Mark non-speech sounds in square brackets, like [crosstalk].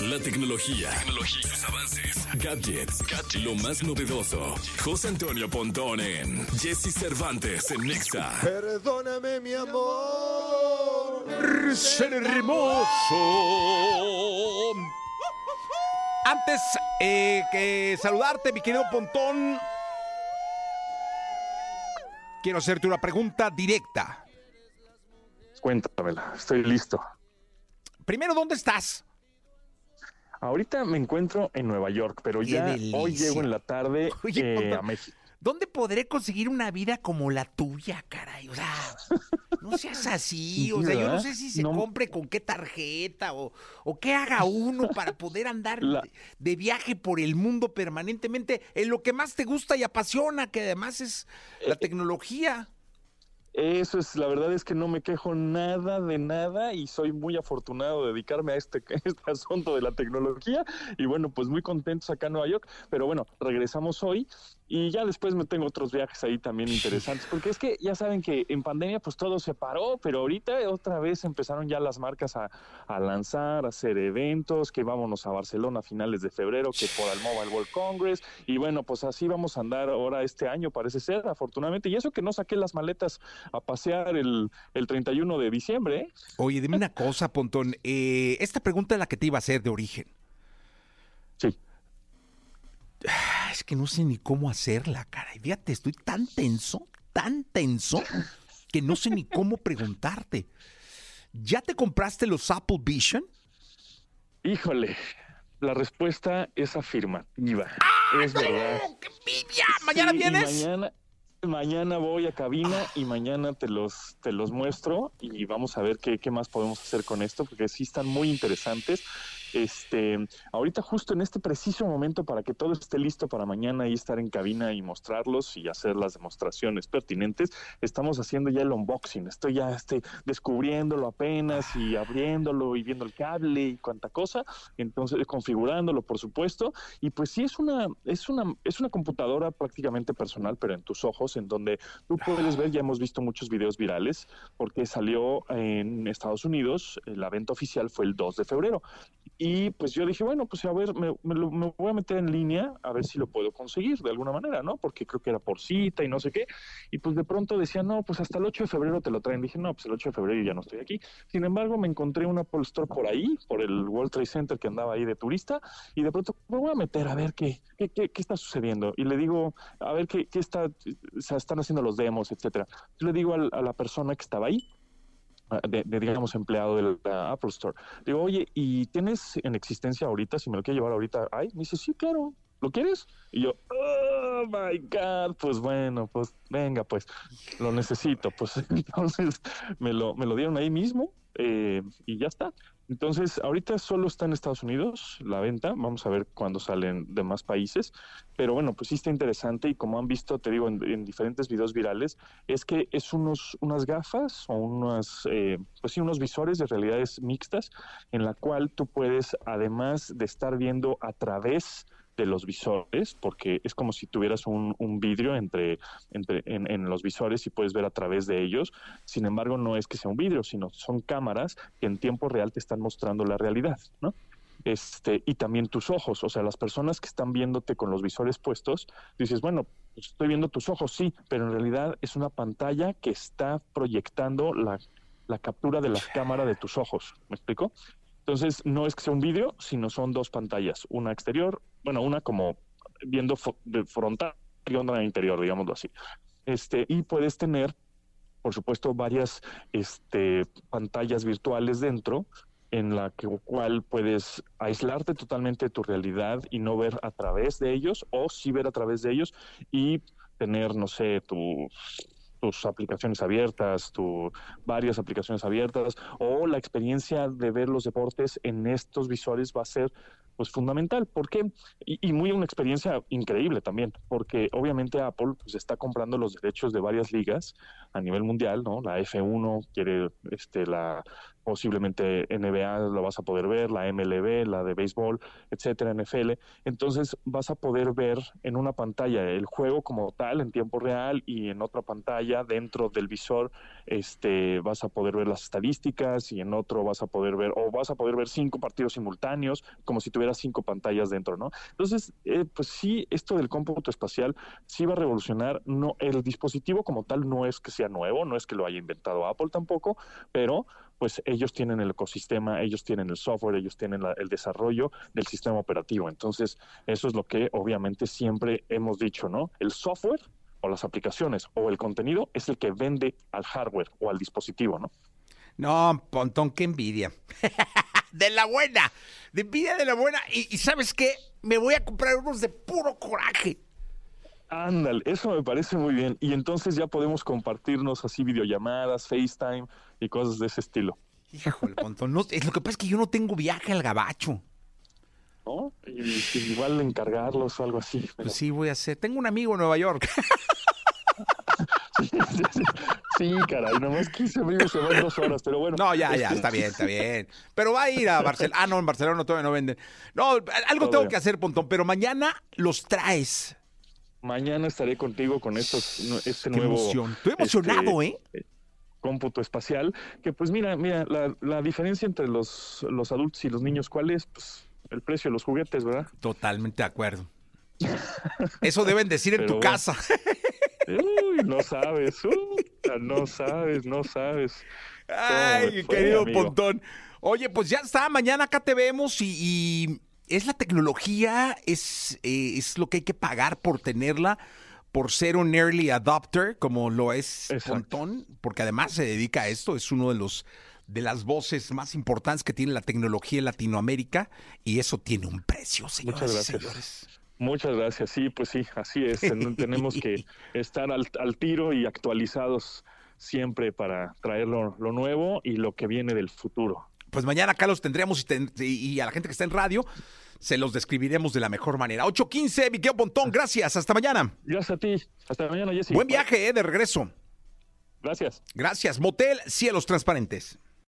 La tecnología, tecnología, sus avances, gadgets, gadgets, lo más novedoso. José Antonio Pontón en Jesse Cervantes en Nexa. Perdóname, mi amor. ser hermoso. Antes eh, que saludarte, mi querido Pontón, quiero hacerte una pregunta directa. Cuéntamela, estoy listo. Primero, ¿dónde estás? Ahorita me encuentro en Nueva York, pero Qué ya delicia. hoy llego en la tarde [laughs] Oye, eh, a México. ¿Dónde podré conseguir una vida como la tuya, caray? O sea, no seas así. Sí, O sea, yo no sé si se No. compre con qué tarjeta o, o qué haga uno para poder andar La- de, viaje por el mundo permanentemente en lo que más te gusta y apasiona, que además es la Eh, tecnología. Eso es, la verdad es que no me quejo nada de nada y soy muy afortunado de dedicarme a este, [laughs] este asunto de la tecnología. Y bueno, pues muy contentos acá en Nueva York, pero bueno, regresamos hoy y ya después me tengo otros viajes ahí también interesantes, porque es que ya saben que en pandemia pues todo se paró, pero ahorita otra vez empezaron ya las marcas a, a lanzar, a hacer eventos, que vámonos a Barcelona a finales de febrero, que por el Mobile World Congress y bueno, pues así vamos a andar ahora este año, parece ser, afortunadamente, y eso que no saqué las maletas a pasear el, el 31 de diciembre, ¿eh? Oye, dime una cosa, Pontón. eh, esta pregunta es la que te iba a hacer de origen. Sí. Ah, Es que no sé ni cómo hacerla, caray. Fíjate, estoy tan tenso, tan tenso, que no sé ni cómo preguntarte. ¿Ya te compraste los Apple Vision? Híjole, la respuesta es afirmativa. es verdad. ¡Oh, qué envidia! ¿Mañana Sí, vienes? Mañana, mañana voy a cabina y mañana te los, te los muestro y vamos a ver qué, qué más podemos hacer con esto, porque sí están muy interesantes. Este, ahorita justo en este preciso momento para que todo esté listo para mañana y estar en cabina y mostrarlos y hacer las demostraciones pertinentes, estamos haciendo ya el unboxing. Estoy ya este, descubriéndolo apenas y abriéndolo y viendo el cable y cuánta cosa, entonces configurándolo por supuesto y pues sí es una es una es una computadora prácticamente personal, pero en tus ojos en donde tú puedes ver, ya hemos visto muchos videos virales porque salió en Estados Unidos, eh, la venta oficial fue el 2 de febrero. Y pues yo dije, bueno, pues a ver, me, me lo- voy a meter en línea a ver si lo puedo conseguir de alguna manera, ¿no? Porque creo que era por cita y no sé qué. Y pues de pronto decía, no, pues hasta el 8 de febrero te lo traen. Dije, no, pues el 8 de febrero ya no estoy aquí. Sin embargo, me encontré un Apple Store por ahí, por el World Trade Center que andaba ahí de turista. Y de pronto me voy a meter a ver qué, qué, qué, qué está sucediendo. Y le digo, a ver qué, qué está, o sea, están haciendo los demos, etcétera. Yo le digo a la persona que estaba ahí, de, de, digamos, empleado de la Apple Store. Digo, oye, ¿y tienes en existencia ahorita, si me lo quiero llevar ahorita? Ay, me dice, sí, claro, ¿lo quieres? Y yo, oh my God, pues bueno, pues venga, pues lo necesito. Pues [laughs] entonces me lo, me lo dieron ahí mismo eh, y ya está. Entonces, ahorita solo está en Estados Unidos la venta, vamos a ver cuándo salen de más países, pero bueno, pues sí está interesante y como han visto, te digo, en, en diferentes videos virales, es que es unos, unas gafas o unas, eh, pues sí, unos visores de realidades mixtas en la cual tú puedes, además de estar viendo a través de los visores, porque es como si tuvieras un, un vidrio entre, entre en, en, los visores y puedes ver a través de ellos. Sin embargo, no es que sea un vidrio, sino son cámaras que en tiempo real te están mostrando la realidad, ¿no? Este, y también tus ojos, o sea, las personas que están viéndote con los visores puestos, dices, bueno, pues estoy viendo tus ojos, sí, pero en realidad es una pantalla que está proyectando la, la captura de la cámara de tus ojos, ¿me explico? Entonces, no es que sea un vídeo, sino son dos pantallas, una exterior, bueno, una como viendo de frontal y otra interior, digámoslo así. Este, y puedes tener, por supuesto, varias este, pantallas virtuales dentro, en la que, cual puedes aislarte totalmente de tu realidad y no ver a través de ellos, o sí ver a través de ellos y tener, no sé, tu tus aplicaciones abiertas, tu, varias aplicaciones abiertas, o la experiencia de ver los deportes en estos visores va a ser pues fundamental. ¿Por qué? Y, y, muy una experiencia increíble también, porque obviamente Apple pues, está comprando los derechos de varias ligas a nivel mundial, ¿no? La F1 quiere este, la, posiblemente NBA lo vas a poder ver, la MLB, la de béisbol, etcétera, NFL. Entonces vas a poder ver en una pantalla el juego como tal en tiempo real y en otra pantalla dentro del visor este vas a poder ver las estadísticas y en otro vas a poder ver o vas a poder ver cinco partidos simultáneos como si tuvieras cinco pantallas dentro, ¿no? Entonces, eh, pues sí, esto del cómputo espacial sí va a revolucionar. No, el dispositivo como tal no es que sea nuevo, no es que lo haya inventado Apple tampoco, pero pues ellos tienen el ecosistema, ellos tienen el software, ellos tienen el desarrollo del sistema operativo. Entonces, eso es lo que obviamente siempre hemos dicho, ¿no? El software o las aplicaciones o el contenido es el que vende al hardware o al dispositivo, ¿no? No, Pontón, qué envidia. [laughs] de la buena, de envidia de la buena. Y, y sabes qué, me voy a comprar unos de puro coraje. Ándale, eso me parece muy bien. Y entonces ya podemos compartirnos así videollamadas, FaceTime y cosas de ese estilo. Híjole, Pontón, no, es, lo que pasa es que yo no tengo viaje al gabacho. ¿No? Y, y igual encargarlos o algo así. pero- Pues sí, voy a hacer. Tengo un amigo en Nueva York. [laughs] Sí, caray, nomás 15 amigos se van dos horas, pero bueno. No, ya, ya, Este, está bien, está bien. Pero va a ir a Barcelona. Ah, no, en Barcelona todavía no venden. No, algo tengo que hacer, Pontón, pero mañana los traes. Mañana estaré contigo con estos, este Qué nuevo emoción. Estoy emocionado, ¿eh? cómputo espacial, que pues mira, mira, la, la diferencia entre los, los adultos y los niños, ¿cuál es? Pues el precio de los juguetes, ¿verdad? Totalmente de acuerdo. [laughs] Eso deben decir en tu bueno. casa. Uy, no [laughs] sabes, no sabes, no sabes. Ay, fue, querido amigo? Pontón. Oye, pues ya está, mañana acá te vemos y, y es la tecnología, es, eh, es lo que hay que pagar por tenerla, por ser un early adopter, como lo es Exacto. Pontón, porque además se dedica a esto, es uno de los de las voces más importantes que tiene la tecnología en Latinoamérica y eso tiene un precio, señoras Muchas y gracias. señores. Muchas gracias, sí, pues sí, así es. ten- Tenemos que [laughs] estar al, al tiro y actualizados siempre para traer lo, lo nuevo y lo que viene del futuro. Pues mañana acá los tendremos y, ten- y a la gente que está en radio se los describiremos de la mejor manera. 8.15, Miquel Pontón, gracias, hasta mañana. Gracias a ti. Hasta mañana, Jessy. Buen viaje, eh, de regreso. Gracias. Gracias. Motel Cielos Transparentes.